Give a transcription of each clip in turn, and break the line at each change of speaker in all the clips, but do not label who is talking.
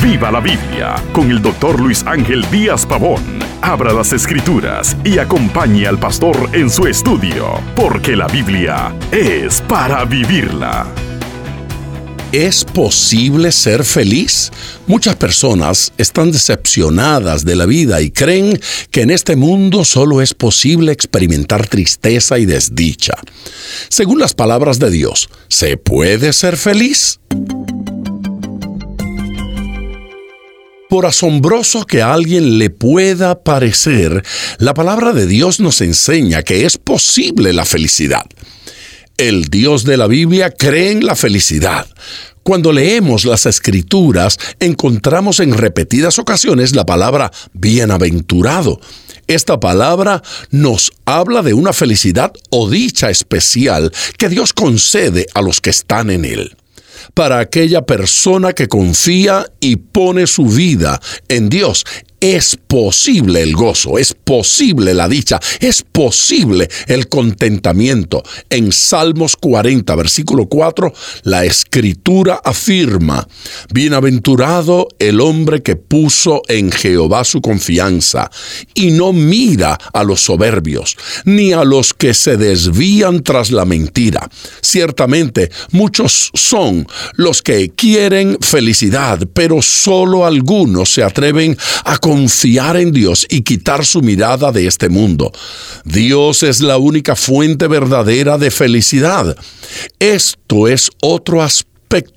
Viva la Biblia con el doctor Luis Ángel Díaz Pavón. Abra las escrituras y acompañe al pastor en su estudio, porque la Biblia es para vivirla.
¿Es posible ser feliz? Muchas personas están decepcionadas de la vida y creen que en este mundo solo es posible experimentar tristeza y desdicha. Según las palabras de Dios, ¿se puede ser feliz? Por asombroso que a alguien le pueda parecer, la palabra de Dios nos enseña que es posible la felicidad. El Dios de la Biblia cree en la felicidad. Cuando leemos las escrituras, encontramos en repetidas ocasiones la palabra bienaventurado. Esta palabra nos habla de una felicidad o dicha especial que Dios concede a los que están en Él para aquella persona que confía y pone su vida en Dios es posible el gozo, es posible la dicha, es posible el contentamiento. En Salmos 40, versículo 4, la escritura afirma, Bienaventurado el hombre que puso en Jehová su confianza y no mira a los soberbios, ni a los que se desvían tras la mentira. Ciertamente, muchos son los que quieren felicidad, pero solo algunos se atreven a confiar en Dios y quitar su mirada de este mundo. Dios es la única fuente verdadera de felicidad. Esto es otro aspecto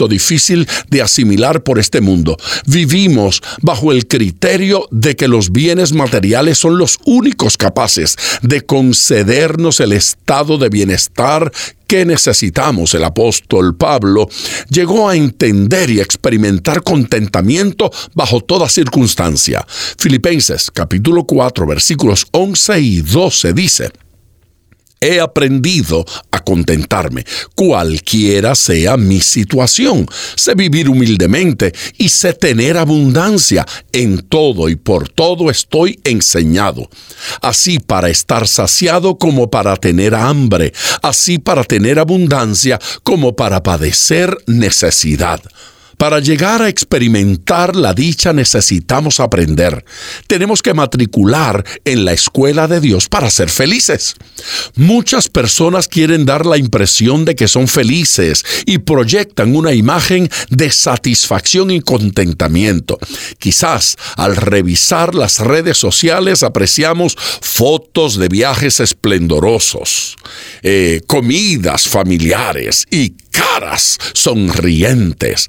difícil de asimilar por este mundo. Vivimos bajo el criterio de que los bienes materiales son los únicos capaces de concedernos el estado de bienestar que necesitamos. El apóstol Pablo llegó a entender y experimentar contentamiento bajo toda circunstancia. Filipenses capítulo 4 versículos 11 y 12 dice, he aprendido a contentarme, cualquiera sea mi situación. Sé vivir humildemente y sé tener abundancia. En todo y por todo estoy enseñado. Así para estar saciado como para tener hambre, así para tener abundancia como para padecer necesidad. Para llegar a experimentar la dicha necesitamos aprender. Tenemos que matricular en la escuela de Dios para ser felices. Muchas personas quieren dar la impresión de que son felices y proyectan una imagen de satisfacción y contentamiento. Quizás al revisar las redes sociales apreciamos fotos de viajes esplendorosos, eh, comidas familiares y caras sonrientes.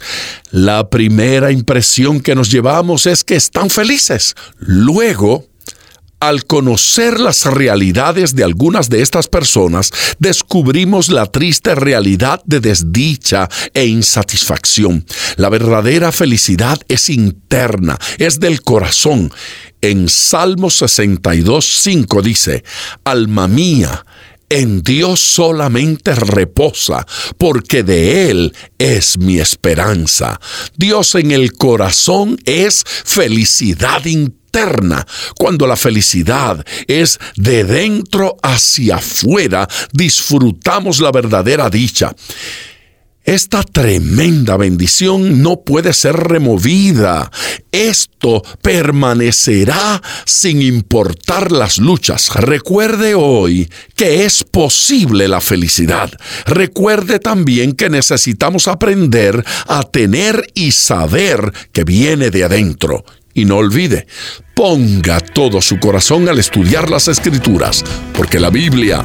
La primera impresión que nos llevamos es que están felices. Luego, al conocer las realidades de algunas de estas personas, descubrimos la triste realidad de desdicha e insatisfacción. La verdadera felicidad es interna, es del corazón. En Salmo 62, 5 dice, Alma mía, en Dios solamente reposa, porque de Él es mi esperanza. Dios en el corazón es felicidad interna. Cuando la felicidad es de dentro hacia afuera, disfrutamos la verdadera dicha. Esta tremenda bendición no puede ser removida. Esto permanecerá sin importar las luchas. Recuerde hoy que es posible la felicidad. Recuerde también que necesitamos aprender a tener y saber que viene de adentro. Y no olvide, ponga todo su corazón al estudiar las escrituras, porque la Biblia